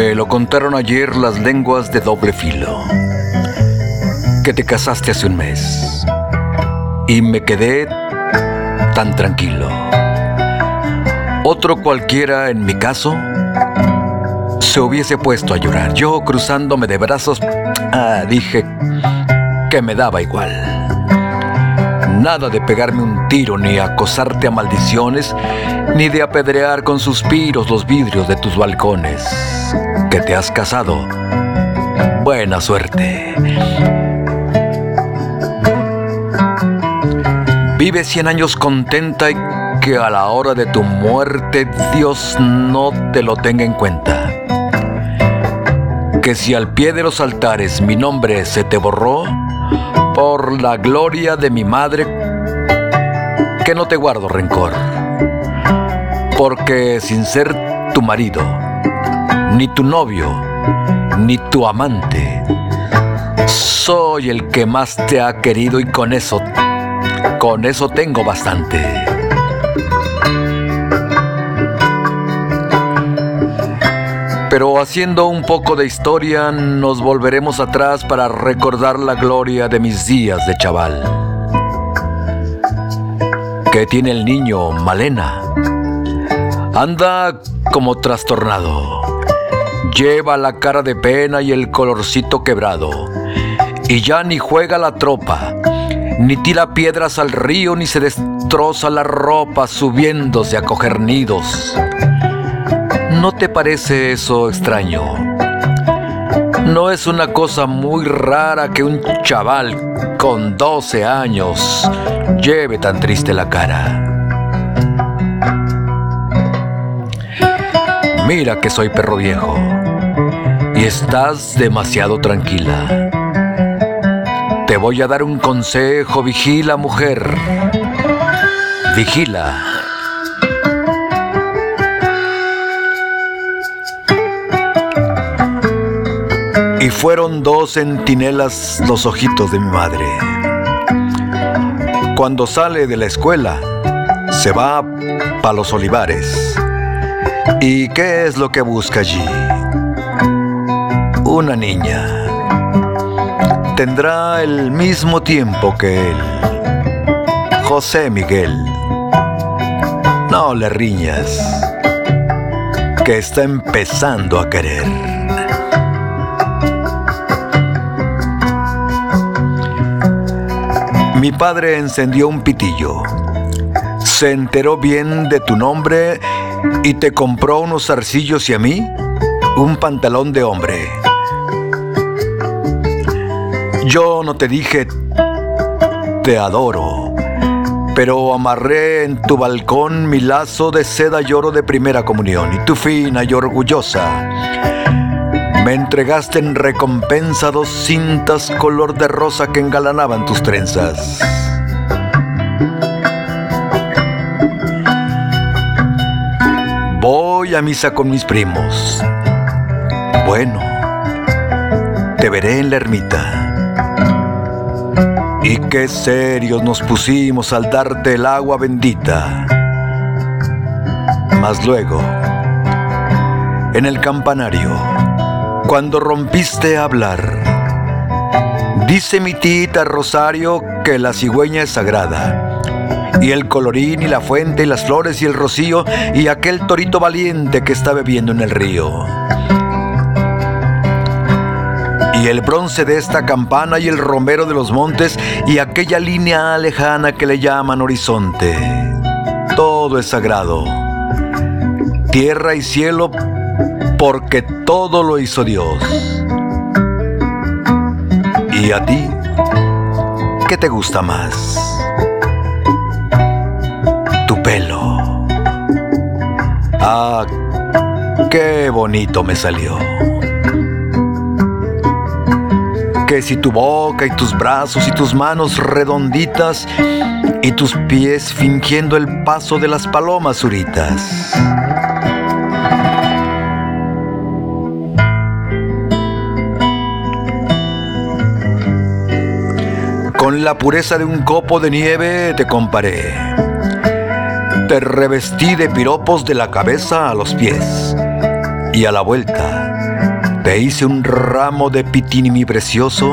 Me lo contaron ayer las lenguas de doble filo. Que te casaste hace un mes. Y me quedé tan tranquilo. Otro cualquiera en mi caso se hubiese puesto a llorar. Yo cruzándome de brazos, ah, dije que me daba igual. Nada de pegarme un tiro, ni acosarte a maldiciones, ni de apedrear con suspiros los vidrios de tus balcones. Que te has casado. Buena suerte. Vive cien años contenta y que a la hora de tu muerte Dios no te lo tenga en cuenta. Que si al pie de los altares mi nombre se te borró, por la gloria de mi madre, que no te guardo rencor. Porque sin ser tu marido, ni tu novio, ni tu amante, soy el que más te ha querido y con eso, con eso tengo bastante. Pero haciendo un poco de historia, nos volveremos atrás para recordar la gloria de mis días de chaval. ¿Qué tiene el niño, Malena? Anda como trastornado. Lleva la cara de pena y el colorcito quebrado. Y ya ni juega la tropa, ni tira piedras al río, ni se destroza la ropa subiéndose a coger nidos. ¿No te parece eso extraño? ¿No es una cosa muy rara que un chaval con 12 años lleve tan triste la cara? Mira que soy perro viejo y estás demasiado tranquila. Te voy a dar un consejo, vigila mujer. Vigila. Y fueron dos centinelas los ojitos de mi madre. Cuando sale de la escuela, se va para los olivares. ¿Y qué es lo que busca allí? Una niña. Tendrá el mismo tiempo que él. José Miguel. No le riñas. Que está empezando a querer. Mi padre encendió un pitillo. Se enteró bien de tu nombre y te compró unos zarcillos y a mí un pantalón de hombre. Yo no te dije te adoro, pero amarré en tu balcón mi lazo de seda y oro de primera comunión y tu fina y orgullosa me entregaste en recompensa dos cintas color de rosa que engalanaban tus trenzas. Voy a misa con mis primos. Bueno, te veré en la ermita. Y qué serios nos pusimos al darte el agua bendita. Mas luego, en el campanario, cuando rompiste a hablar. Dice mi tita Rosario que la cigüeña es sagrada. Y el colorín y la fuente y las flores y el rocío y aquel torito valiente que está bebiendo en el río. Y el bronce de esta campana y el romero de los montes y aquella línea lejana que le llaman horizonte. Todo es sagrado. Tierra y cielo porque todo lo hizo Dios. ¿Y a ti? ¿Qué te gusta más? Tu pelo. Ah, qué bonito me salió. Que si tu boca y tus brazos y tus manos redonditas y tus pies fingiendo el paso de las palomas zuritas. Con la pureza de un copo de nieve te comparé. Te revestí de piropos de la cabeza a los pies. Y a la vuelta, te hice un ramo de pitinimi precioso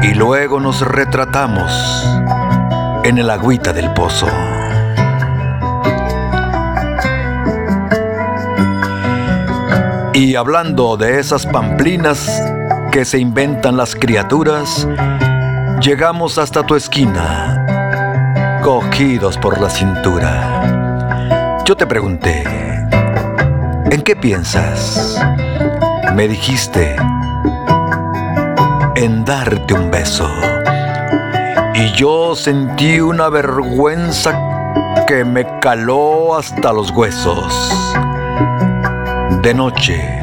y luego nos retratamos en el agüita del pozo. Y hablando de esas pamplinas que se inventan las criaturas, llegamos hasta tu esquina, cogidos por la cintura. Yo te pregunté, ¿en qué piensas? Me dijiste, en darte un beso. Y yo sentí una vergüenza que me caló hasta los huesos. De noche,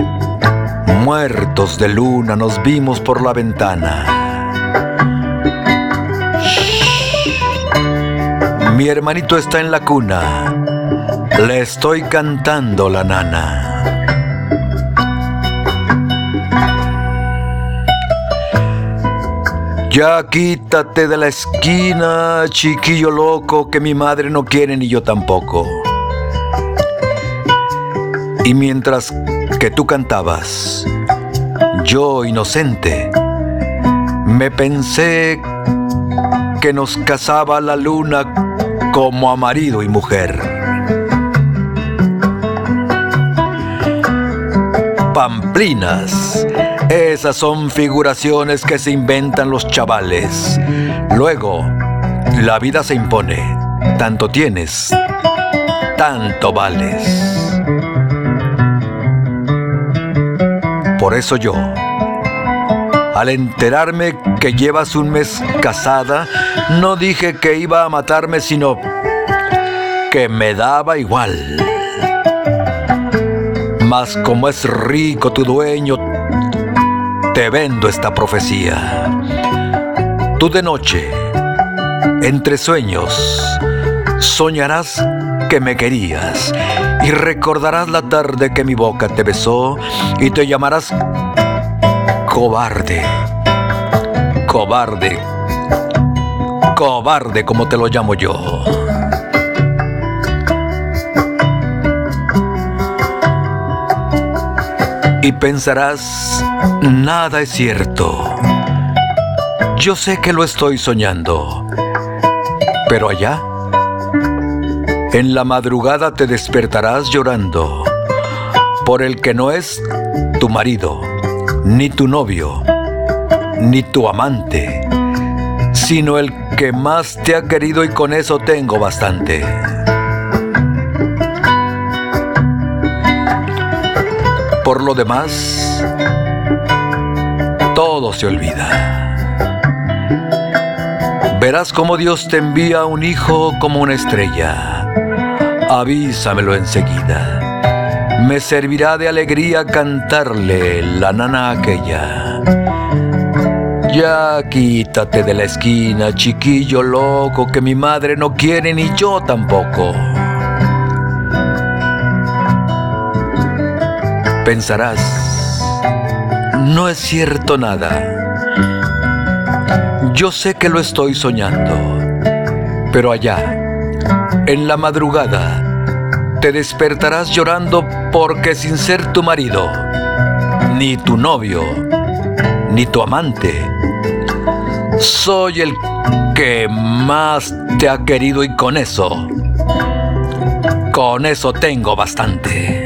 muertos de luna, nos vimos por la ventana. Mi hermanito está en la cuna, le estoy cantando la nana. Ya quítate de la esquina, chiquillo loco, que mi madre no quiere ni yo tampoco. Y mientras que tú cantabas, yo inocente, me pensé que nos casaba la luna como a marido y mujer. Pamplinas, esas son figuraciones que se inventan los chavales. Luego, la vida se impone. Tanto tienes, tanto vales. Por eso yo, al enterarme que llevas un mes casada, no dije que iba a matarme, sino que me daba igual. Mas como es rico tu dueño, te vendo esta profecía. Tú de noche, entre sueños, soñarás que me querías y recordarás la tarde que mi boca te besó y te llamarás cobarde, cobarde, cobarde como te lo llamo yo. Y pensarás, nada es cierto. Yo sé que lo estoy soñando, pero allá en la madrugada te despertarás llorando por el que no es tu marido, ni tu novio, ni tu amante, sino el que más te ha querido y con eso tengo bastante. Por lo demás, todo se olvida. Verás cómo Dios te envía un hijo como una estrella avísamelo enseguida. Me servirá de alegría cantarle la nana aquella. Ya quítate de la esquina, chiquillo loco, que mi madre no quiere ni yo tampoco. Pensarás, no es cierto nada. Yo sé que lo estoy soñando, pero allá, en la madrugada te despertarás llorando porque sin ser tu marido, ni tu novio, ni tu amante, soy el que más te ha querido y con eso, con eso tengo bastante.